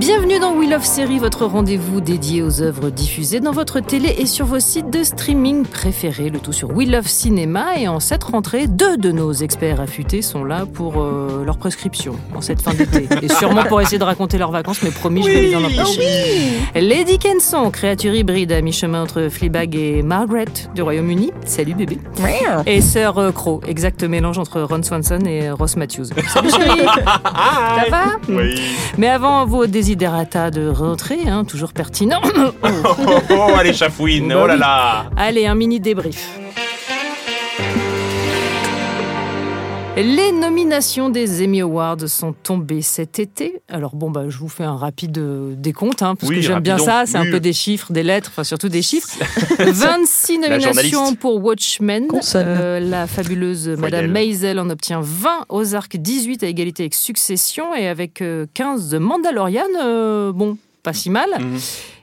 Bienvenue dans We Love Série, votre rendez-vous dédié aux œuvres diffusées dans votre télé et sur vos sites de streaming préférés, le tout sur We Love Cinéma. Et en cette rentrée, deux de nos experts affûtés sont là pour euh, leur prescription en cette fin d'été. Et sûrement pour essayer de raconter leurs vacances, mais promis, je vais les en empêcher. Lady Kenson, créature hybride à mi-chemin entre Fleabag et Margaret du Royaume-Uni. Salut bébé. Et Sœur euh, Crow, exact mélange entre Ron Swanson et Ross Matthews. Salut chérie. Ça va? Oui. mais avant vos desiderata de rentrée, hein, toujours pertinent, Oh, oh, oh, allez, chafouine, oh là là. allez, un mini débrief. Les nominations des Emmy Awards sont tombées cet été. Alors bon, bah, je vous fais un rapide euh, décompte, hein, parce Oui, que j'aime bien ça. C'est un peu des chiffres, des lettres, enfin surtout des chiffres. 26 La nominations pour Watchmen. Euh, la fabuleuse Madame. Maisel en obtient 20, Ozark 18 à égalité avec Succession et avec euh, 15 de Mandalorian. euh, bon, pas si mal. Mhm.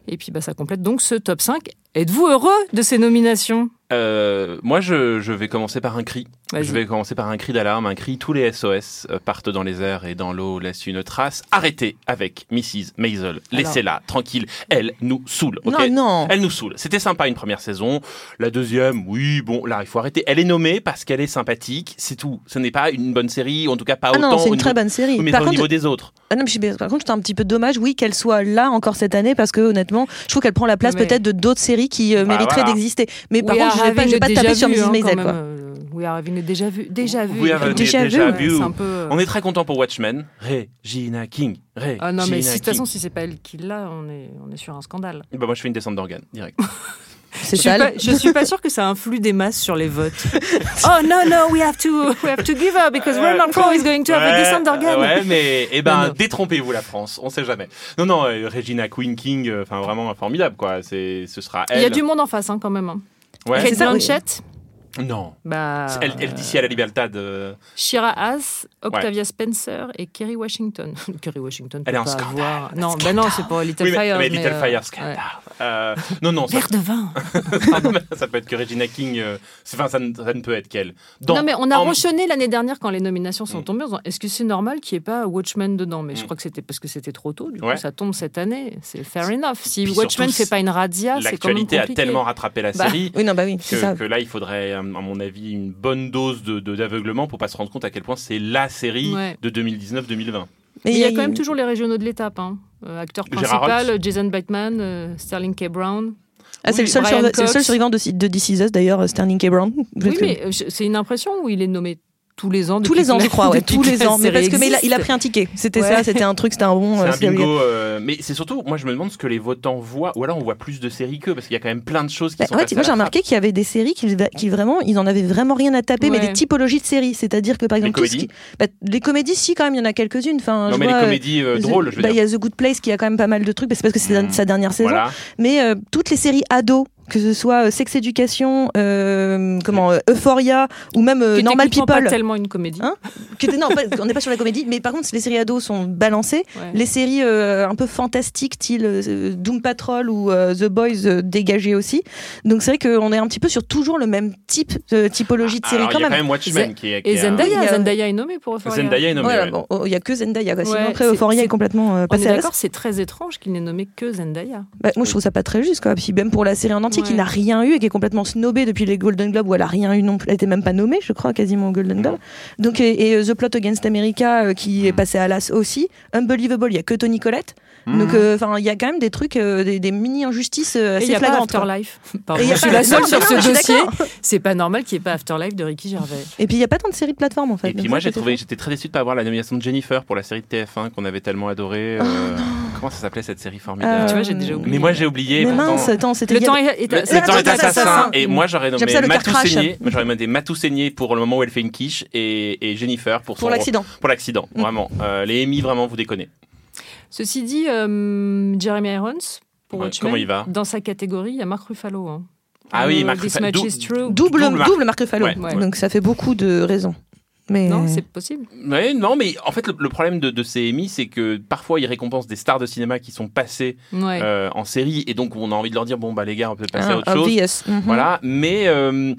Et puis bah, ça complète donc ce top 5. Êtes-vous heureux de ces nominations? Euh, moi, je, je vais commencer par un cri. Je vais commencer par un cri d'alarme, un cri. Tous les SOS euh, partent dans les airs et dans l'eau laissent une trace. Arrêtez avec Mrs. Maisel. Laissez-la tranquille. Elle nous saoule. ok? Non, non. Elle nous saoule. C'était sympa une première saison. La deuxième, oui, bon, là, il faut arrêter. Elle est nommée parce qu'elle est sympathique. C'est tout. Ce n'est pas une bonne série, en tout cas pas Ah autant. non, c'est au une très bonne série. Mais par, pas au contre, niveau des autres. ah non, mais je suis- par contre, c'est un petit peu dommage, oui, qu'elle soit là encore cette année, parce que honnêtement, je trouve qu'elle prend la place Mais- peut-être de d'autres séries qui euh, Bah, mériteraient voilà. d'exister. Mais par contre, je vais pas, vais pas taper sur Mrs. hein, Maisel, quoi. euh, We are having a déjà vu. Déjà vu. We have a déjà déjà vu, vu. C'est un peu... euh, On est très content pour Watchmen. Regina King. Regina Ah non, mais si, de toute façon, si c'est pas elle qui l'a, on est, on est sur un scandale. Bah, moi, je fais une descente d'organes, direct. C'est Je suis, pas, je suis pas sûre que ça influe des masses sur les votes. oh non, non, we have to, we have to give her because Ronald Crowe is going to have a Ouais, descent d'organes. Ouais, mais eh ben, détrompez-vous la France, on sait jamais. Non, non, euh, Regina Queen King, euh, enfin vraiment formidable, quoi. C'est, ce sera elle. Il y a du monde en face, hein, quand même. hein. Ouais. Kate. Blanchett, Non. bah, Elle, elle dit si à la Libertad. euh, Shira Haas, Octavia Spencer et Kerry Washington. Kerry Washington Elle est un pas scandale, avoir... Non, bah scandale. non, c'est pas Little Oui, mais, Fire. mais Little euh, Fire ouais. Euh, non, non, ça, Verre de vin. ça peut être que Regina King. euh, Enfin, ça, ne- ça ne peut être qu'elle. Non, mais on a en- ronchonné l'année dernière quand les nominations sont Mm. tombées en disant est-ce que c'est normal qu'il n'y ait pas Watchmen dedans? Mais je Mm. crois que c'était parce que c'était trop tôt. Du Ouais. coup, ça tombe cette année. C'est fair enough. Si Puis Watchmen ne fait pas une radia, c'est quand même L'actualité a tellement rattrapé la Bah, série. Oui, non, bah oui, c'est Que, ça. que là, il faudrait, euh, mon avis, une bonne dose de, de- d'aveuglement pour pas se rendre compte à quel point c'est la série Ouais. de 2019-2020. Mais il y a quand même toujours les régionaux de l'étape. Hein. Euh, acteur principal, Holt. Jason Bateman, euh, Sterling K. Brown. Ah, c'est Oui, le, le seul survivant de, de This Is Us, d'ailleurs, Sterling K. Brown. Oui, mais euh, c'est une impression où il est nommé tous les ans. Tous les ans, je crois, ouais, tous les ans. Mais, parce que, mais il, a, il a existe. pris un ticket. C'était Ouais. ça, c'était un truc, c'était un bon. C'est euh, un bingo, euh, mais c'est surtout, moi je me demande ce que les votants voient, ou alors on voit plus de séries qu'eux, parce qu'il y a quand même plein de choses qui Bah, sont ouais, moi j'ai remarqué qu'il y avait des séries qui, qui vraiment, ils en avaient vraiment rien à taper, mais des typologies de séries. C'est-à-dire que par Les exemple, ce comédies qui- bah, les comédies, si quand même, il y en a quelques-unes. Enfin, Non, je mais vois, les euh, comédies euh, drôles, je veux bah, Il dire. y a The Good Place qui a quand même pas mal de trucs, c'est parce que c'est sa dernière saison. Voilà. Mais euh, toutes les séries ados, que ce soit euh, Sex Education, euh, comment, euh, Euphoria ou même euh, Normal People. pas tellement une comédie. Hein non, pas- on n'est pas sur la comédie, mais par contre, les séries ados sont balancées. Ouais. Les séries euh, un peu fantastiques, style euh, Doom Patrol ou euh, The Boys, euh, dégagées aussi. Donc c'est vrai qu'on est un petit peu sur toujours le même type de typologie de série Alors, quand il y a même. quand même Watchmen qui est. qui Et est un- Zendaya, Il a- Zendaya est nommée pour Euphoria. Zendaya est nommée. Voilà, ouais. bon, oh, il y a que Zendaya. quoi. Sinon après, Euphoria est complètement euh, On est passé d'accord, c'est très étrange qu'il n'ait nommé que Zendaya. Bah, moi, je trouve ça pas très juste, quoi. Puis même pour la série en entier, qui Ouais. n'a rien eu et qui est complètement snobée depuis les Golden Globes, où elle a rien eu non plus. Elle était même pas nommée, je crois, quasiment au Golden Globe. Donc, et, et, euh, The Plot Against America, euh, qui est passé à l'as aussi. Unbelievable, il y a que Tony Collette. Mhm. Donc, euh, enfin, il y a quand même des trucs, euh, des, des mini injustices Et assez il n'y a pas flagrantes. quoi. Afterlife. Pardon, Et il y a je suis pas- la seule non, sur non, ce dossier. C'est pas normal qu'il n'y ait pas Afterlife de Ricky Gervais. Et puis il y a pas tant de séries de plateforme en fait. Et puis moi j'ai trouvé, j'étais très déçu de pas avoir la nomination de Jennifer pour la série de TF1 qu'on avait tellement adorée. euh, comment ça s'appelait cette série formidable? Euh, Tu vois, j'ai déjà oublié. Mais moi j'ai oublié. Mais mince, attends, c'était Le temps est, assassin. Et moi j'aurais nommé Matou. Seigné. J'aurais nommé Matou Seigné pour le moment où elle fait une quiche et, et Jennifer pour, pour l'accident. Pour l'accident, Mm. vraiment. Euh, les Emmy, vraiment, vous déconnez. Ceci dit, euh, Jeremy Irons, pour Ouais, Watchmen, comment il va dans sa catégorie, il y a Marc Ruffalo. hein. Ah oui, Euh, Marc This Ruffalo. Much Dou- is True. Double, Marc. Ruffalo. Ouais, ouais. Donc ça fait beaucoup de raisons. Mais Non, c'est possible. Ouais, non, mais en fait, le, le problème de, de ces Emmy, c'est que parfois ils récompensent des stars de cinéma qui sont passées Ouais. euh, en série et donc on a envie de leur dire bon, bah les gars, on peut passer à Ah, autre chose. obvious. Mhm. Voilà, mais euh,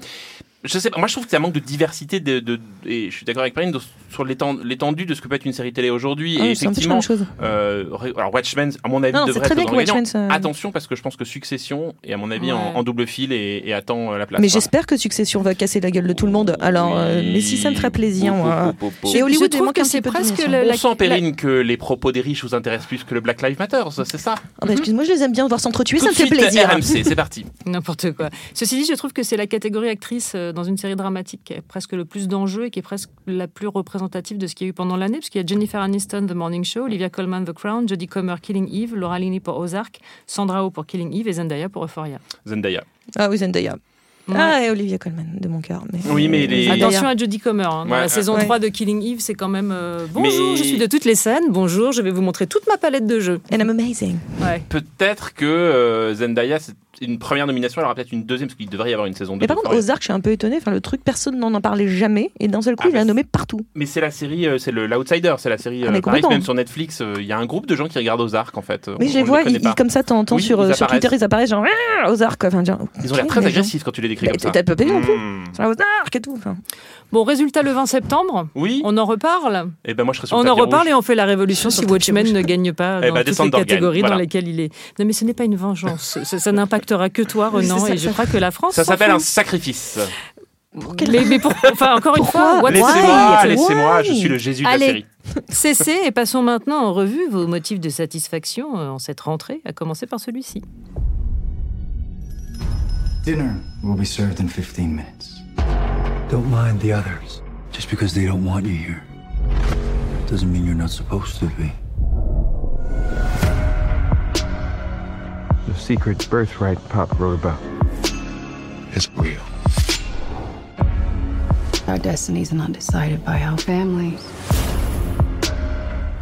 je sais pas, moi je trouve que ça manque de diversité de, de- et je suis d'accord avec Marine sur l'étend- l'étendue de ce que peut être une série télé aujourd'hui. Ah, et c'est un peu la effectivement, euh, alors Watchmen, à mon avis, Non, c'est devrait être dans. Watchmen. ça- Attention parce que je pense que Succession est à mon avis en, Ouais. en double fil et, et attend euh, la place. Mais j'espère que Succession va casser la gueule de tout le monde. Alors, euh, Oui. mais si ça me ferait plaisir, pou, pou, pou. Et Hollywood, je trouve que un c'est de presque le- On sent, Perrine, que les propos des riches vous intéressent plus que le Black Lives Matter, c'est ça Ah bah, excuse-moi, je les aime bien voir s'entretuer, ça de me fait plaisir. RMC, c'est parti. N'importe quoi. Ceci dit, je trouve que c'est la catégorie actrice euh, dans une série dramatique qui a presque le plus d'enjeux et qui est presque la plus de ce qu'il y a eu pendant l'année, parce qu'il y a Jennifer Aniston, The Morning Show, Olivia Colman, The Crown, Jodie Comer, Killing Eve, Laura Linney pour Ozark, Sandra Oh pour Killing Eve et Zendaya pour Euphoria. Zendaya. Ah oui, Zendaya. Ouais. Ah, et Olivia Colman, de mon cœur. mais- Oui, mais les-. Attention à Jodie Comer. hein. Ouais, la saison ouais. 3 de Killing Eve, c'est quand même euh, Bonjour, Mais- je suis de toutes les scènes. Bonjour, je vais vous montrer toute ma palette de jeux. And I'm amazing. Ouais. Peut-être que euh, Zendaya, c'est une première nomination, elle aura peut-être une deuxième, parce qu'il devrait y avoir une saison 2. Mais par contre, Ozark, je suis un peu étonnée. Enfin, le truc, personne n'en en parlait jamais. Et d'un seul coup, Ah, il l'a nommé partout. Mais c'est la série, euh, c'est l'Outsider, c'est la série Ah, euh, mais complètement. même sur Netflix. euh, Il y a un groupe de gens qui regardent Ozark en fait. Mais On- je les on vois, ils, comme ça, t'entends Oui, sur, ils sur. Twitter, ils apparaissent genre Ah, Ozark. Enfin, genre, Ils ont l'air très agressifs quand tu les décris Mais comme ça. T'as pas payé non plus. Ozark et tout. Enfin, Bon, résultat le 20 septembre. Oui. On en reparle. Et ben moi je serais sur On en reparle et on fait la révolution si Watchmen ne gagne pas Eh dans ben, toutes les catégories dans lesquelles il est. Non, mais ce n'est pas une vengeance. Ça, ça n'impactera que toi, Renan, et je crois que la France. Ça s'appelle un sacrifice. quelle- Mais, mais pour- enfin, encore une Pourquoi fois, Laissez-moi, laissez-moi, je suis le Jésus de Allez. la série. cessez et passons maintenant en revue vos motifs de satisfaction euh, en cette rentrée, à commencer par celui-ci. Dinner will be served in 15 minutes. Don't mind the others. Just because they don't want you here doesn't mean you're not supposed to be. The secret birthright Pop wrote about. It's real. Our destinies are not decided by our families.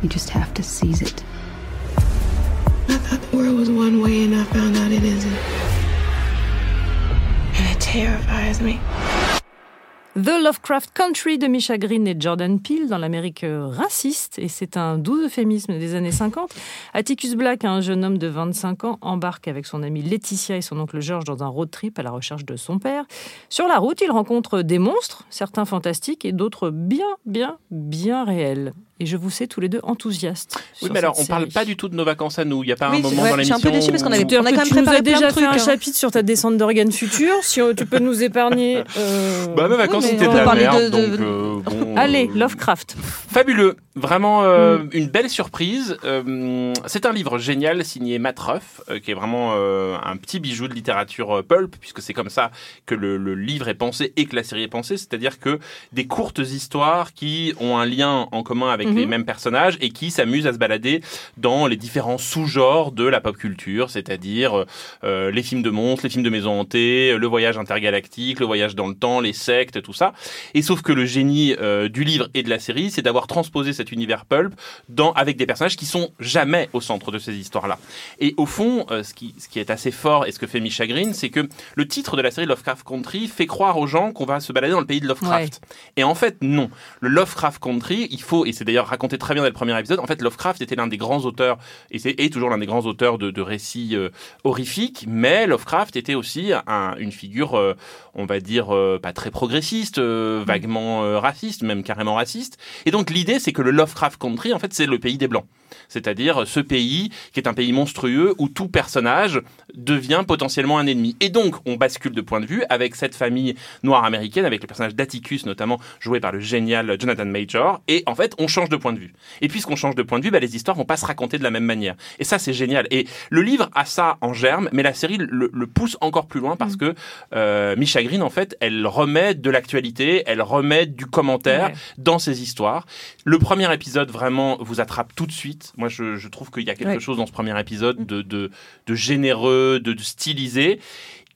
You just have to seize it. I thought the world was one way and I found out it isn't. And it terrifies me. The Lovecraft Country de Misha Green et Jordan Peele dans l'Amérique raciste, et c'est un doux euphémisme des années 50. Atticus Black, un jeune homme de 25 ans, embarque avec son amie Laetitia et son oncle George dans un road trip à la recherche de son père. Sur la route, il rencontre des monstres, certains fantastiques et d'autres bien, bien, bien réels. Et je vous sais tous les deux enthousiastes. Oui, mais alors on parle série. pas du tout de nos vacances à nous. Il y a pas Oui, un moment ouais, dans je suis l'émission. un peu déçue parce qu'on avait- On a quand même tu nous préparé as plein de déjà fait trucs, un hein. chapitre sur ta descente d'organes futurs. Si euh, tu peux nous épargner. euh, Bah, mes vacances Oui, c'était on de la merde, de- de- donc euh, bon, Allez, Lovecraft. Fabuleux, vraiment euh, Mm. une belle surprise. Euh, c'est un livre génial signé Matt Ruff, euh, qui est vraiment euh, un petit bijou de littérature euh, pulp, puisque c'est comme ça que le, le livre est pensé et que la série est pensée, c'est-à-dire que des courtes histoires qui ont un lien en commun avec Mhm. les mêmes personnages et qui s'amusent à se balader dans les différents sous-genres de la pop culture, c'est-à-dire euh, les films de monstres, les films de maisons hantées, le voyage intergalactique, le voyage dans le temps, les sectes, tout ça. Et sauf que le génie euh, du livre et de la série, c'est d'avoir transposé cet univers pulp dans, avec des personnages qui sont jamais au centre de ces histoires-là. Et au fond, euh, ce, qui, ce qui est assez fort et ce que fait Misha Green, c'est que le titre de la série Lovecraft Country fait croire aux gens qu'on va se balader dans le pays de Lovecraft. Et en fait, non. Le Lovecraft Country, il faut, et c'est d'ailleurs raconté très bien dans le premier épisode, en fait, Lovecraft était l'un des grands auteurs, et c'est est toujours l'un des grands auteurs de, de récits euh, horrifiques, mais Lovecraft était aussi un- une figure, euh, on va dire, pas très progressiste, euh, vaguement raciste, même carrément raciste. Et donc l'idée, c'est que le Lovecraft Country, en fait, c'est le pays des Blancs. C'est-à-dire ce pays qui est un pays monstrueux où tout personnage devient potentiellement un ennemi. Et donc, on bascule de point de vue avec cette famille noire américaine, avec le personnage d'Atticus notamment, joué par le génial Jonathan Major. Et en fait, on change de point de vue. Et puisqu'on change de point de vue, bah, les histoires vont pas se raconter de la même manière. Et ça, c'est génial. Et le livre a ça en germe, mais la série le, le pousse encore plus loin parce Mm. que euh, Misha Green, en fait, elle remet de l'actualité, elle remet du commentaire Ouais. dans ses histoires. Le premier épisode vraiment vous attrape tout de suite. Moi, je, je trouve qu'il y a quelque Ouais. chose dans ce premier épisode de, de, de généreux, de, de stylisé.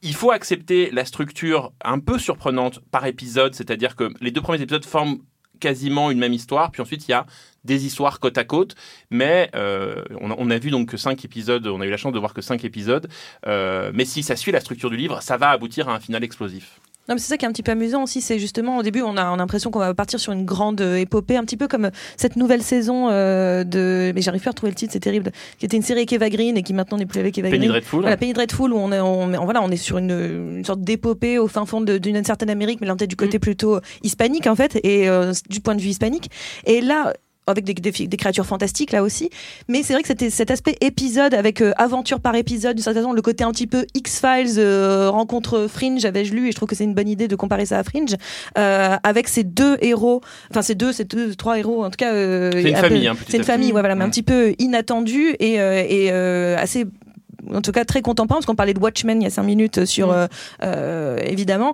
Il faut accepter la structure un peu surprenante par épisode, c'est-à-dire que les deux premiers épisodes forment quasiment une même histoire, puis ensuite il y a des histoires côte à côte, mais euh, on, a, on a vu donc que cinq épisodes, on a eu la chance de voir que cinq épisodes, euh, mais si ça suit la structure du livre, ça va aboutir à un final explosif. Non, mais c'est ça qui est un petit peu amusant aussi, c'est justement au début on a, on a l'impression qu'on va partir sur une grande euh, épopée, un petit peu comme euh, cette nouvelle saison euh, de, mais j'arrive pas à retrouver le titre, c'est terrible, qui était une série avec Eva Green et qui maintenant n'est plus avec Eva Penny Green. Dreadful. Voilà, Penny Dreadful où on est, on, on- voilà, on est sur une, une sorte d'épopée au fin fond d'une certaine Amérique, mais là peut-être du côté plutôt hispanique en fait, et euh, du point de vue hispanique. Et là, avec des, des, des créatures fantastiques là aussi, mais c'est vrai que c'était cet aspect épisode avec euh, aventure par épisode, d'une certaine façon, le côté un petit peu X-Files, euh, rencontre Fringe, avais-je lu, et je trouve que c'est une bonne idée de comparer ça à Fringe, euh, avec ces deux héros, enfin ces deux, ces deux, trois héros, en tout cas. C'est une un peu- famille, hein, C'est une famille, ouais, voilà, mais un petit peu inattendue et, et assez en tout cas très contemporain parce qu'on parlait de Watchmen il y a cinq minutes sur Mm. euh, euh, évidemment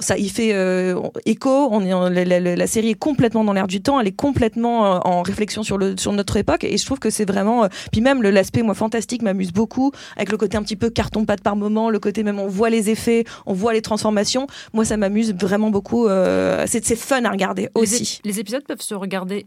ça il fait euh, écho on est en- la, la- la série est complètement dans l'air du temps elle est complètement euh, en réflexion sur le sur notre époque et je trouve que c'est vraiment euh, puis même le- l'aspect moi fantastique m'amuse beaucoup avec le côté un petit peu carton pâte par moment le côté même on voit les effets on voit les transformations moi ça m'amuse vraiment beaucoup euh, c'est fun à regarder aussi les épisodes peuvent se regarder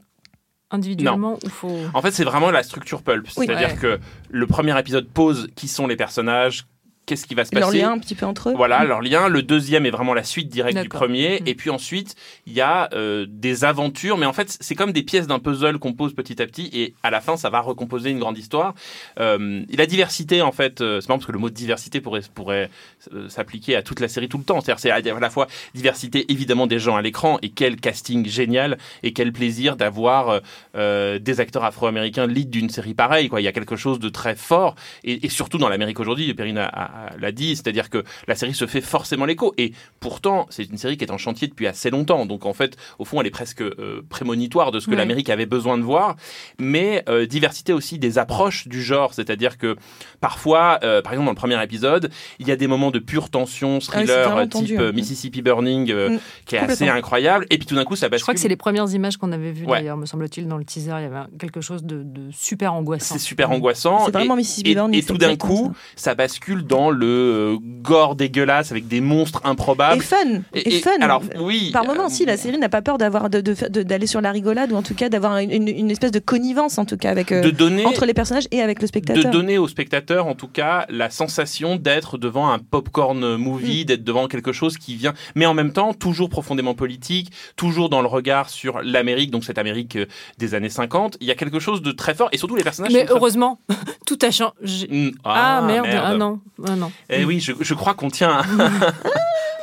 individuellement ou faut. En fait, c'est vraiment la structure pulp. Oui. C'est-à-dire Ouais. que le premier épisode pose qui sont les personnages, qu'est-ce qui va se leur passer. lien un petit peu entre eux Voilà, leur lien. Le deuxième est vraiment la suite directe du premier. Mhm. Et puis ensuite, il y a euh, des aventures. Mais en fait, c'est comme des pièces d'un puzzle qu'on pose petit à petit. Et à la fin, ça va recomposer une grande histoire. Euh, la diversité, en fait, euh, c'est marrant parce que le mot diversité pourrait, pourrait euh, s'appliquer à toute la série tout le temps. C'est-à-dire, c'est à la fois diversité, évidemment, des gens à l'écran. Et quel casting génial. Et quel plaisir d'avoir euh, des acteurs afro-américains lead d'une série pareille. Quoi. Il y a quelque chose de très fort. Et, et surtout dans l'Amérique aujourd'hui, Perrine a- a- l'a dit, c'est-à-dire que la série se fait forcément l'écho. Et pourtant, c'est une série qui est en chantier depuis assez longtemps. Donc en fait, au fond, elle est presque euh, prémonitoire de ce que Ouais. l'Amérique avait besoin de voir. Mais euh, diversité aussi des approches du genre. C'est-à-dire que parfois, euh, par exemple dans le premier épisode, il y a des moments de pure tension, Ah thriller, euh, tendu, type hein. euh, Mississippi Burning, euh, Mm. qui est assez incroyable. Et puis tout d'un coup, ça bascule. Je crois que c'est les premières images qu'on avait vues Ouais. d'ailleurs, me semble-t-il, dans le teaser. Il y avait quelque chose de, de super angoissant. C'est super angoissant. C'est vraiment Et- Mississippi et, Burning, et c'est tout d'un coup, ça bascule dans le euh, gore dégueulasse avec des monstres improbables. et fun Et- et, et- fun alors, oui, par moment euh, aussi la série n'a pas peur d'avoir de- de de- d'aller sur la rigolade ou en tout cas d'avoir une, espèce de connivence en tout cas avec euh, de donner entre les personnages et avec le de spectateur donner au spectateur en tout cas la sensation d'être devant un popcorn movie, Mm. d'être devant quelque chose qui vient, mais en même temps toujours profondément politique, toujours dans le regard sur l'Amérique, donc cette Amérique des années 50. Il y a quelque chose de très fort et surtout les personnages. Mais très- heureusement, tout a changé. Mm, Ah, merde. ah non, ah Eh oui, je, je crois qu'on tient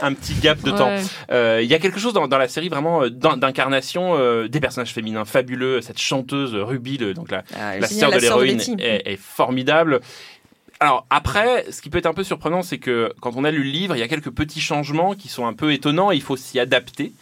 un, petit gap de temps. Euh, Il y a quelque chose dans, dans la série vraiment euh, d'in- d'incarnation euh, des personnages féminins fabuleux. Cette chanteuse Ruby, le- donc la, Ah, la sœur de l'héroïne, est formidable. Alors après, ce qui peut être un peu surprenant, c'est que quand on a lu le livre, il y a quelques petits changements qui sont un peu étonnants. et Il faut s'y adapter.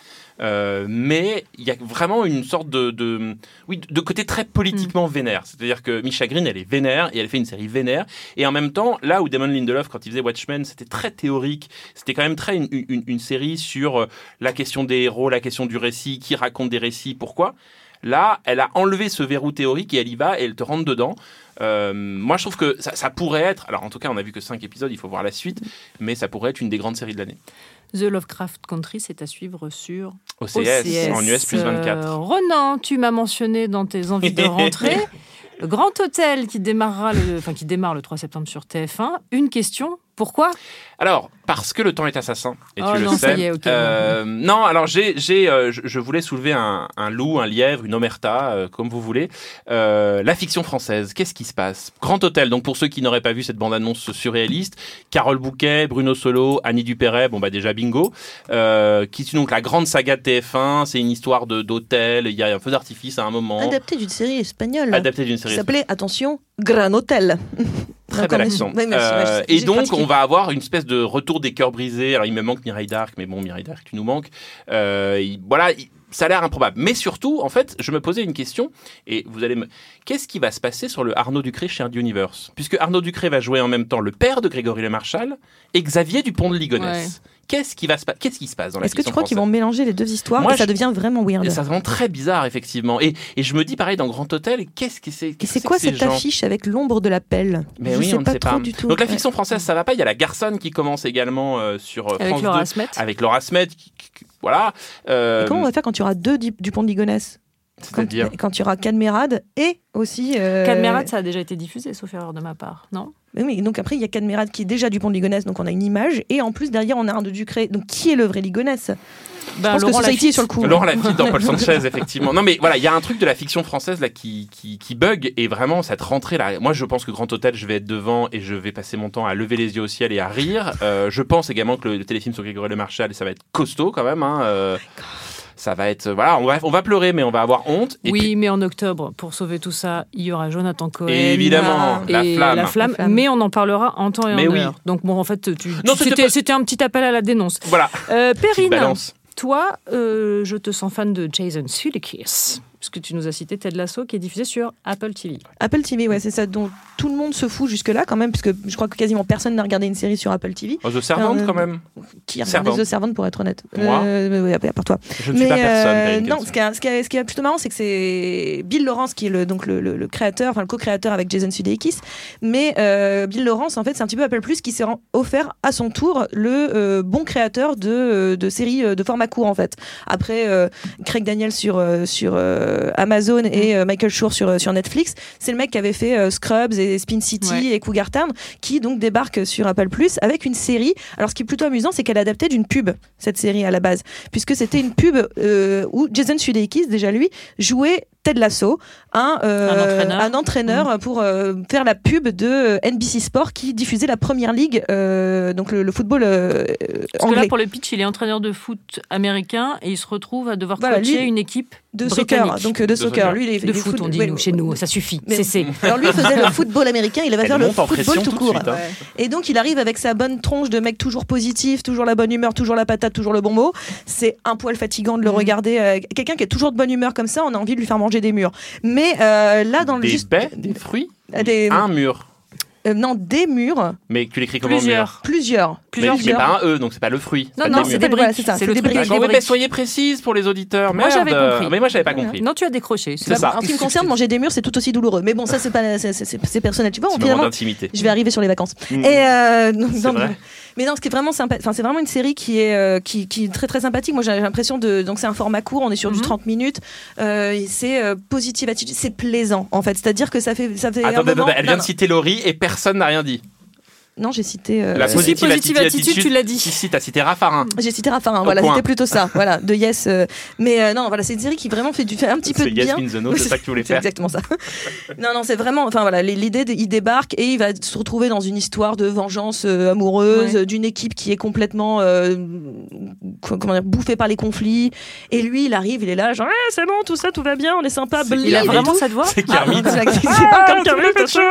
Euh, mais il y a vraiment une sorte de, de- oui, de côté très politiquement vénère. C'est-à-dire que Misha Green, elle est vénère et elle fait une série vénère. Et en même temps, là où Damon Lindelof, quand il faisait Watchmen, c'était très théorique. C'était quand même très une, une- une série sur euh, la question des héros, la question du récit, qui raconte des récits, pourquoi. Là, elle a enlevé ce verrou théorique et elle y va et elle te rentre dedans. Euh, moi, je trouve que ça, ça pourrait être. Alors, en tout cas, on a vu que 5 épisodes, il faut voir la suite, mais ça pourrait être une des grandes séries de l'année. The Lovecraft Country, c'est à suivre sur OCS, OCS. en US plus 24. Euh, Ronan, tu m'as mentionné dans tes envies de rentrer. Le Grand Hôtel qui démarrera le, enfin qui démarre le 3 septembre sur TF1. Une question Pourquoi? Alors, parce que le temps est assassin, et Oh tu non, le ça sais. y est. Euh, non, alors j'ai, j'ai, euh, je, voulais soulever un, un loup, un lièvre, une omerta, euh, comme vous voulez. Euh, la fiction française, qu'est-ce qui se passe? Grand Hôtel. Donc pour ceux qui n'auraient pas vu cette bande-annonce surréaliste, Carole Bouquet, Bruno Solo, Annie Dupéret, bon bah déjà bingo. Euh, qui est donc la grande saga de TF1. C'est une histoire de d'hôtel. Il y a un feu d'artifice à un moment. Adapté d'une série espagnole. Adapté d'une Qui série. s'appelait, attention, Gran Hotel. Très bel accent. Oui, merci, Euh, merci. et donc, pratiqué. on va avoir une espèce de retour des cœurs brisés. Alors, il me manque Mireille d'Arc, mais bon, Mireille d'Arc, tu nous manques. Euh, il- voilà, il- ça a l'air improbable. Mais surtout, en fait, je me posais une question, et vous allez me... Qu'est-ce qui va se passer sur le Arnaud Ducré chez Universe? Puisque Arnaud Ducré va jouer en même temps le père de Grégory Le Marchal et Xavier Dupont de Ligonnès. Qu'est-ce qui va se Qu'est-ce qui se passe dans la Est-ce que tu crois qu'ils vont mélanger les deux histoires Moi, et ça je- devient vraiment weird ça rend très bizarre, effectivement. Et, et je me dis, pareil, dans Grand Hôtel, qu'est-ce que c'est Et qu'est-ce c'est quoi que ces cette gens affiche avec l'ombre de la pelle? Mais Je oui, sais on ne sait trop pas. du tout. Donc la fiction française, ça va pas. Il y a la Garçonne qui commence également euh, sur euh, Avec France Laura 2, Smet. avec Laura Smet. qui- qui- qui- voilà. Euh, Et comment on va faire quand tu auras deux Di- Dupont de Ligonnès? Quand, quand tu auras Cadmerade et aussi. Euh... Cadmerade, ça a déjà été diffusé, sauf erreur de ma part, non? Mais oui, donc après, il y a Cadmerade qui est déjà Dupont de Ligonnès, donc on a une image. Et en plus, derrière, on a un de Ducré. Donc qui est le vrai Ligonnès? Je Bah, pense que Laurent Society est sur le coup. Laurent Lafitte dans Paul Sanchez, effectivement. Non, mais voilà, il y a un truc de la fiction française là qui, qui, qui bug et vraiment cette rentrée là. Moi, je pense que Grand Hôtel, je vais être devant et je vais passer mon temps à lever les yeux au ciel et à rire. Euh, je pense également que le, le téléfilm sur Grégory Le Marchal, ça va être costaud quand même. Hein, euh, ça va être voilà, on va, on va pleurer, mais on va avoir honte. Et oui, puis- mais en octobre, pour sauver tout ça, il y aura Jonathan Cohen. Évidemment, et la flamme. la flamme, La flamme. mais on en parlera en temps et Mais en oui. heure. Donc bon, en fait, tu, Non, tu- c'était pas- un petit appel à la dénonce. voilà, Euh, Perrine, toi, euh, je te sens fan de Jason Sudeikis, puisque tu nous as cité Ted Lasso, qui est diffusé sur Apple TV. Apple TV, ouais, c'est ça dont tout le monde se fout jusque-là quand même, puisque je crois que quasiment personne n'a regardé une série sur Apple TV. Oh, The Servant Euh, quand même. Qui a regardé Servant. The Servant pour être honnête Moi Euh, oui, à part toi. Je ne suis pas personne. euh, non, ce qui, est, ce, qui est, ce qui est plutôt marrant, c'est que c'est Bill Lawrence qui est le, donc le, le- le créateur, enfin le co-créateur avec Jason Sudeikis. Mais euh, Bill Lawrence, en fait, c'est un petit peu Apple Plus qui s'est offert à son tour le euh, bon créateur de, euh, de séries euh, de format court, en fait. Après euh, Craig Daniel sur, euh, sur euh, Amazon et euh, Michael Schur sur, euh, sur Netflix, c'est le mec qui avait fait euh, Scrubs et Spin City Ouais. et Cougar Town, qui donc débarque sur Apple Plus avec une série. Alors, ce qui est plutôt amusant, c'est qu'elle est adaptée d'une pub, cette série à la base, puisque c'était une pub euh, où Jason Sudeikis, déjà lui, jouait Ted Lasso, un, euh, Un entraîneur. un entraîneur pour euh, faire la pub de euh, NBC Sport qui diffusait la première ligue, euh, donc le, le football euh, Parce que anglais. là, pour le pitch, il est entraîneur de foot américain et il se retrouve à devoir Voilà, coacher lui- une équipe de soccer, donc euh, de, De soccer. soccer. Lui, il est, de il est foot, on dit ouais, nous, chez nous, ça suffit, Mais-. Alors lui faisait le football américain, il va Elle faire le football tout court. suite, hein. Et donc il arrive avec sa bonne tronche de mec toujours positif, toujours la bonne humeur, toujours la patate, toujours le bon mot. C'est un poil fatigant de le Mhm. regarder. euh, Quelqu'un qui est toujours de bonne humeur comme ça, on a envie de lui faire manger des murs. Mais euh, là dans le Des juste baies, des fruits, des- un mur. Euh, non des murs, Mais tu l'écris comment mur Plusieurs. plusieurs. Plusieurs mais, mais pas un E, donc c'est pas le fruit. Non, pas non, c'est des Voilà, briques. c'est ça, C'est le des truc briques. briques. soyez précise pour les auditeurs. Moi, merde. j'avais compris. Mais moi, j'avais pas compris. Non, tu as décroché. C'est ça. En ce qui me concerne, manger des murs, c'est tout aussi douloureux. Mais bon, ça c'est pas, c'est- personnel. Tu vois, finalement, je vais arriver sur les vacances. Mm. Et euh, vrai. mais non, ce qui est vraiment sympa, enfin c'est vraiment une série qui est euh, qui, qui est très très sympathique. Moi j'ai l'impression de donc c'est un format court, on est sur du Mhm. 30 minutes. Euh, et c'est euh, positive attitude, c'est plaisant en fait. C'est-à-dire que ça fait ça fait Attends, un moment- attends, elle vient non, de citer Laurie et personne n'a rien dit. Non, j'ai cité euh, La Si, positive, positive attitude, tu l'as dit. Si, si, t'as cité Raffarin. j'ai cité Raffarin, voilà, c'était plutôt ça, voilà, de Yes. euh, mais euh, non, voilà, c'est une série qui vraiment fait du fait un petit peu C'est de Yes bien. Means the No, c'est ça que tu voulais C'est faire. exactement ça. non, non, c'est vraiment. Enfin voilà, l'idée, il débarque et il va se retrouver dans une histoire de vengeance euh, amoureuse, Ouais. d'une équipe qui est complètement euh, comment dire, bouffée par les conflits. Et lui, il arrive, il est là, genre, Ah, c'est bon, tout ça, tout va bien, on est sympa. C'est bling, Il a vraiment cette voix C'est Ah, Kermit. c'est c'est pas comme sûr.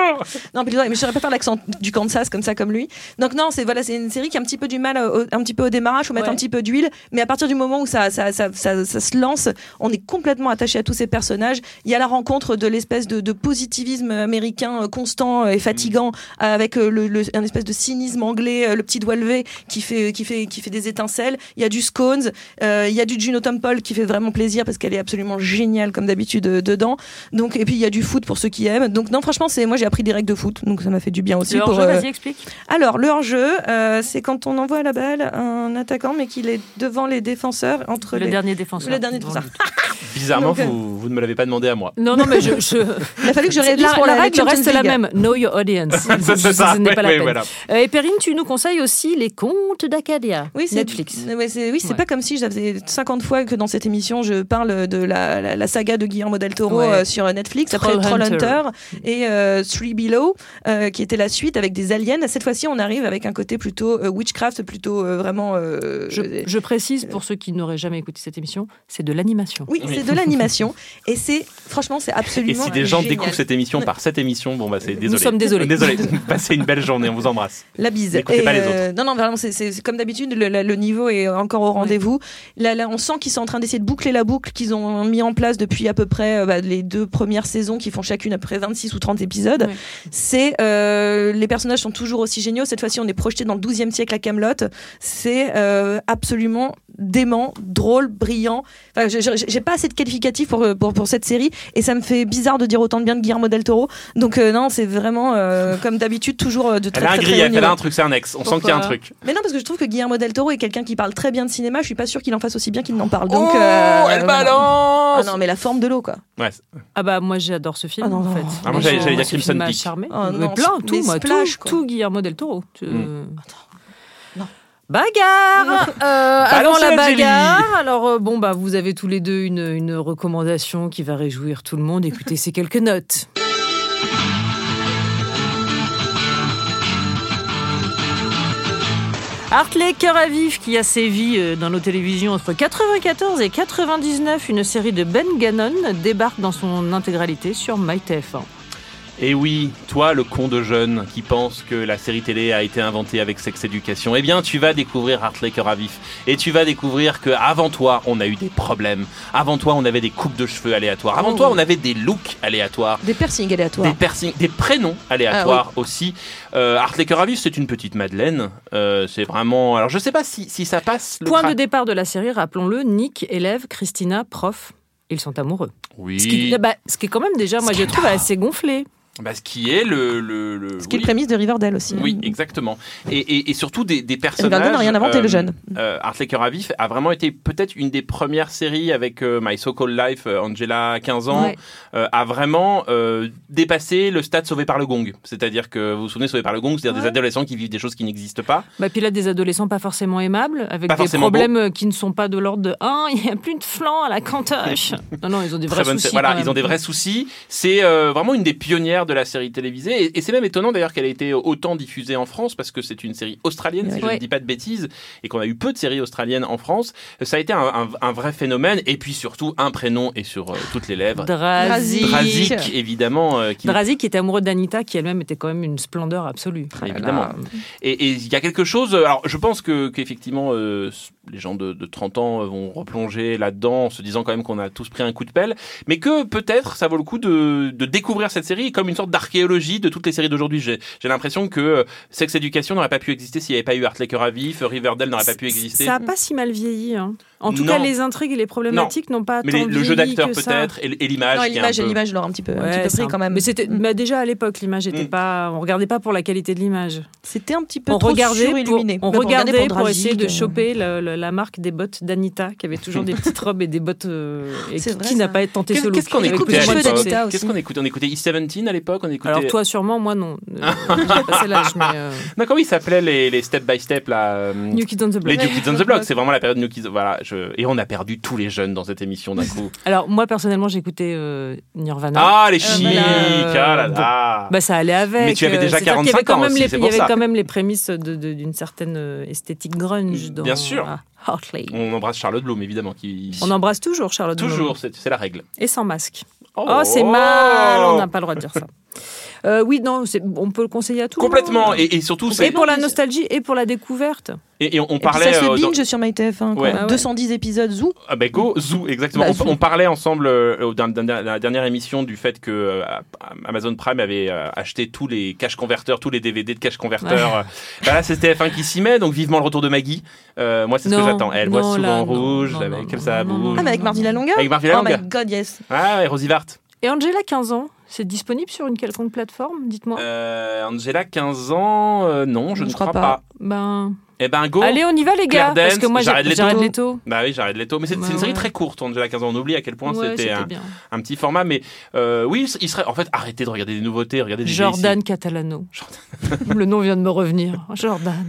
Non, mais, mais je saurais pas faire l'accent du Kansas comme ça, comme lui. Donc non, c'est voilà, c'est une série qui a un petit peu du mal, au- un petit peu au démarrage, faut mettre Ouais. un petit peu d'huile, mais à partir du moment où ça, ça, ça, ça, ça se lance, on est complètement attaché à tous ces personnages. Il y a la rencontre de l'espèce de, de positivisme américain euh, constant et fatigant avec euh, le, le- un espèce de cynisme anglais, euh, le petit doigt levé qui fait, qui fait, qui fait des étincelles. Il y a du scones, euh, il y a du Juno Temple qui fait vraiment plaisir parce qu'elle est absolument géniale comme d'habitude euh, dedans. Donc et puis il y a du foot pour ceux qui aiment. Donc non, franchement, c'est moi j'ai appris des règles de foot, donc ça m'a fait du bien aussi Le pour. hors-jeu, euh, vas-y, explique. Alors, le hors-jeu, euh, c'est quand on envoie la balle à un attaquant, mais qu'il est devant les défenseurs, entre Le les... dernier défenseur. Le dernier Dans défenseur. le- Bizarrement, Donc, euh, vous, vous ne me l'avez pas demandé à moi. Non, non, mais je. je... Il a fallu que je révise la, pour la, règle reste la même. Know your audience. Ça, c'est ça. Ce Ouais, pas la ouais, peine. voilà. Euh, et Perrine, tu nous conseilles aussi les contes d'Acadia. Oui, c'est Netflix. Ouais, oui, c'est Ouais. pas comme si j'avais 50 fois que dans cette émission je parle de la, la, la saga de Guillermo del Toro Ouais. euh, sur Netflix, après Trollhunter. Trollhunter et euh, Three Below, euh, qui était la suite avec des aliens. Cette fois-ci, on arrive avec un côté plutôt euh, witchcraft, plutôt euh, vraiment. euh, Je, je précise pour ceux qui n'auraient jamais écouté cette émission, c'est de l'animation. Oui, c'est de l'animation et c'est franchement c'est Et absolument. si des gens génial. découvrent cette émission par cette émission, bon bah c'est désolé. sommes désolés. Désolé. Passez une belle journée, on vous embrasse. La bise. N'écoutez Et, pas les euh, Non, non, vraiment, c'est- comme d'habitude, le, niveau est encore au rendez-vous. Là, là, on sent qu'ils sont en train d'essayer de boucler la boucle qu'ils ont mis en place depuis à peu près euh, bah, les deux premières saisons qui font chacune après 26 ou 30 épisodes. Ouais. C'est euh, Les personnages sont toujours aussi géniaux. Cette fois-ci, on est projeté dans le 12e siècle à Camelot. C'est euh, absolument dément, drôle, brillant. Enfin, j'ai pas assez de qualificatifs pour, pour, pour cette série et ça me fait bizarre de dire autant de bien de Guillermo del Toro. Donc, euh, non, c'est vraiment, euh, comme d'habitude, toujours de très, Elle a un très, très elle a un truc, c'est un ex. On sent qu'il y a un truc. Mais non, parce que je trouve que Guillermo del Toro est quelqu'un qui parle très bien de cinéma. Je suis pas sûre qu'il en fasse aussi bien qu'il n'en parle. Donc, oh, euh, elle voilà. Ah balance non, mais la forme de l'eau, quoi. Ouais, Ah bah moi j'adore ce film Ah non, en fait. Ah, moi, j'allais- dire Crimson Peak. charmé. Oh mais non, plein, mais tout, moi, tout, tout Guillermo del Toro. Tu- Mm. Non. Bagarre Euh, Avant la bagarre, alors euh, bon bah vous avez tous les deux une, une recommandation qui va réjouir tout le monde. Écoutez ces quelques notes. Hartley Cœur à vif qui a sévi euh, dans nos télévisions entre 94 et 99, une série de Ben Gannon débarque dans son intégralité sur MyTF1. Et oui, toi, le con de jeune qui pense que la série télé a été inventée avec Sex Education, eh bien, tu vas découvrir Hartley Cœur à vif. Et tu vas découvrir que avant toi, on a eu des problèmes. Avant toi, on avait des coupes de cheveux aléatoires. Avant Oh. toi, on avait des looks aléatoires. Des piercings aléatoires. Des, piercings- des prénoms aléatoires aussi. Euh, Hartley Cœur à vif, c'est une petite Madeleine. Euh, c'est vraiment. Alors, je sais pas si, si ça passe. Le Point cra- de départ de la série, rappelons-le, Nick, élève, Christina, prof. Ils sont amoureux. Oui. Ce qui, bah, ce qui est quand même déjà, moi je trouve assez gonflé. Bah, ce qui est le. le, le- Ce qui est le prémisse de Riverdale aussi. Oui, exactement. Et, et- et surtout des, des personnages. Riverdale n'a rien inventé, le jeune. Euh, Hartley Cœur à vif a vraiment été peut-être une des premières séries avec euh, My So Called Life, euh, Angela, 15 ans, Ouais. euh, a vraiment euh, dépassé le stade sauvé par le gong. C'est-à-dire que vous vous souvenez, sauvé par le gong, c'est-à-dire des adolescents qui vivent des choses qui n'existent pas. Bah, puis là, des adolescents pas forcément aimables, avec Pas des problèmes euh, qui ne sont pas de l'ordre de 1, il n'y a plus de flanc à la cantoche. non, non, ils ont des vrais Très soucis. Voilà, ils ont des vrais soucis. C'est euh, vraiment une des pionnières de la série télévisée. Et, et c'est même étonnant d'ailleurs qu'elle ait été autant diffusée en France parce que c'est une série australienne, si je ne dis pas de bêtises, et qu'on a eu peu de séries australiennes en France. Ça a été un, un- un vrai phénomène. Et puis surtout, un prénom est sur euh, toutes les lèvres. Drazik. Drazik, évidemment. euh, qui- Drazik qui était amoureux d'Anita, qui elle-même était quand même une splendeur absolue. Évidemment. Et et il y a quelque chose. euh, Alors, je pense que qu'effectivement, euh, les gens de, de 30 ans vont replonger là-dedans en se disant quand même qu'on a tous pris un coup de pelle, mais que peut-être ça vaut le coup de, de découvrir cette série comme une sorte d'archéologie de toutes les séries d'aujourd'hui. J'ai l'impression que euh, Sex Education n'aurait pas pu exister s'il n'y avait pas eu Hartley Cœur à vif, Riverdale n'aurait pas pu exister. Ça n'a pas si mal vieilli. hein. En tout Non. cas, les intrigues et les problématiques n'ont pas mais tant les- le jeu d'acteur peut-être et, et l'image. Non, un l'image, peu- l'image leur un petit peu, un Ouais, petit peu c'est pris un- quand même. Mais c'était, Mm. bah, déjà à l'époque, l'image était Mm. pas. On regardait pas pour la qualité de l'image. C'était un petit peu On trop regardait pour, on regardait pour, essayer de euh, choper le- le- la marque des bottes d'Anita, qui avait toujours des petites robes et des bottes. euh, et qui, vrai, qui n'a pas ce look qu'est-ce qu'on écoutait. Qu'est-ce qu'on écoutait? On écoutait East 17 à l'époque. On écoutait. Alors toi sûrement, moi non. Euh, Non, comment ils s'appelaient les, les step by step là New Kids on the Les Block. New Kids on the Block, c'est vraiment la période New Kids. Voilà, je... et on a perdu tous les jeunes dans cette émission d'un coup. Alors moi personnellement, j'écoutais euh, Nirvana. Ah, les Euh, chics là, Ah là bon. là. Bah ça allait avec. Mais tu avais euh, déjà c'est-à-dire qu'il y 45 avait quand ans même aussi, les- Il y avait ça. quand même les prémices de- de- d'une certaine euh, esthétique grunge. Dans, Bien sûr. Hartley. On embrasse Charlotte Bloom, évidemment. Qui... On embrasse toujours Charlotte. Toujours, c'est c'est la règle. Et sans masque. Oh, c'est mal, on n'a pas le droit de dire ça. Euh, oui, non, c'est- on peut le conseiller à tout le Complètement. monde. Et, et surtout, Et c'est. pour la nostalgie et pour la découverte. Et, et on Et puis parlait. ça se euh, dans- binge sur MyTF1. quoi. Ouais. Ah ouais. 210 épisodes, zou. Ah ben go, Zoo, exactement. Bah, on, parlait ensemble euh, dans, dans- dans la dernière émission du fait que euh, Amazon Prime avait euh, acheté tous les cache converteurs, tous les DVD de cache converteurs. Bah là, c'est TF1 qui s'y met, donc vivement le retour de Maggie. Euh, moi, c'est ce que j'attends. Elle voit souvent là, en non, rouge, non, avec non, comme non, ça non, bouge. non, Ah, mais avec Mardi Longa Avec Mardi Oh my god, yes. Ah, et Rosie Vart. Et Angela, 15 ans, c'est disponible sur une quelconque plateforme, dites-moi? Euh, Angela, 15 ans, euh, non, je Je ne crois crois pas. pas. Ben, Eh ben go. Allez, on y va les gars, Claire parce que moi Jared j'ai- Leto. Bah oui, Leto. Mais c'est une Ouais, série ouais. très courte, Angela 15 ans. On oublie à quel point Ouais, c'était un, petit format. Mais euh, oui, il serait. En fait, arrêtez de regarder des nouveautés, regardez des Jordan Catalano. Le nom vient de me revenir. Jordan.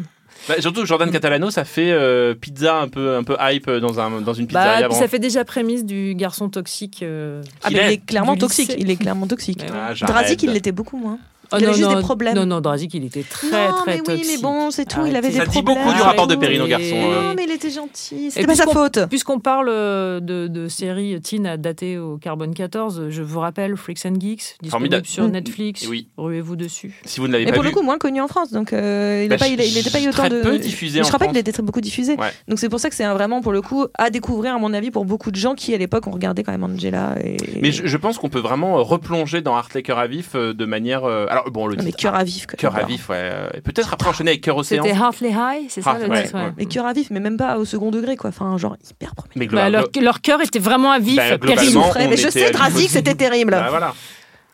Bah, surtout Jordan Catalano, ça fait euh, pizza un peu, un peu hype dans, un, dans une Bah, puis avant. ça fait déjà prémisse du garçon toxique. euh, Ah, Qu'il mais il est. est clairement toxique. Il est clairement toxique. Ah. Drazik, il l'était beaucoup moins. Oh, il avait non, juste non, des problèmes. Non, non, Drazik, il était très, non, très mais oui, toxique. mais bon, c'est tout. Il avait Arrêtez. des Ça dit problèmes. beaucoup du rapport de Perrine au garçon. euh. Non, mais il était gentil. C'était pas sa puisqu'on- faute. Puisqu'on parle euh, de, de séries teen à dater au carbone 14, je vous rappelle Freaks and Geeks, disponible Formidable. sur Mm. Netflix. Oui. Ruez-vous dessus. Si vous ne l'avez Mais pas pour vu. le coup, moins connu en France. Donc, euh, il Bah, n'a pas, il, a- il était pas eu autant très de. peu diffusé Mais en je crois pas qu'il était très beaucoup diffusé. Ouais. Donc, c'est pour ça que c'est un- vraiment, pour le coup, à découvrir, à mon avis, pour beaucoup de gens qui, à l'époque, ont regardé quand même Angela. Et... Mais je, je pense qu'on peut vraiment euh, replonger dans Hartley Cœur à vif euh, de manière. euh, alors bon, le Non, mais titre, cœur à vif. quoi. Cœur à vif, ouais. et Peut-être après enchaîner avec Cœur Océan. C'était Heartley High, c'est ça le ouais, titre ouais. ouais. Mais cœur à vif, mais même pas au second degré, quoi. Enfin, genre hyper premier. Mais Bah, globalement- leur, leur cœur était vraiment à vif. Bah, globalement, souffrait. Mais je sais, l'hypothèse. c'était terrible. Bah, voilà.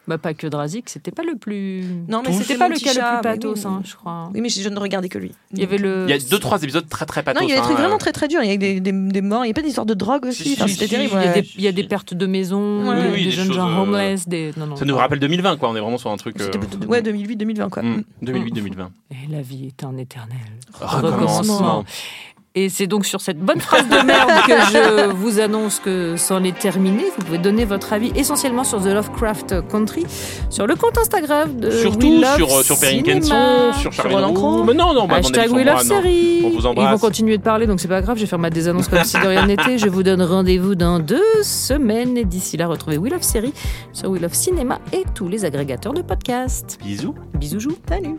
Bah, pas que Drazik, c'était pas le plus. Non, mais c'était pas le cas le plus pathos, oui. hein, je crois. Oui, mais je ne regardais que lui. Il y avait le. Il y a deux, trois épisodes très très pathos. Non, il y a des hein, trucs euh. vraiment très très durs. Il y a des, des, des morts. Il y a pas d'histoire de drogue aussi. Si, Enfin, si, c'était si, terrible. Il y, a des, il y a des pertes de maison, Ouais, des, oui, oui, des des jeunes gens euh, homeless. Des... Non, non, Ça nous rappelle 2020, quoi. On est vraiment sur un truc. C'était euh, plutôt- ouais, 2008-2020, quoi. hmm, 2008-2020. Et la vie est un éternel Recommencement. Et c'est donc sur cette bonne phrase de merde que je vous annonce que c'en est terminé. Vous pouvez donner votre avis essentiellement sur The Lovecraft Country, sur le compte Instagram de Surtout We Love sur, euh, sur Perrine. Kenson, sur. Roux. Mais non, non, bah, Hashtag We sur Love moi, non. Série. On vous Ils vont continuer de parler, donc c'est pas grave, je vais faire ma désannonce comme si de rien n'était. Je vous donne rendez-vous dans deux semaines. Et d'ici là, retrouvez We Love Série sur We Love Cinéma et tous les agrégateurs de podcasts. Bisous. Bisous, joues. Salut.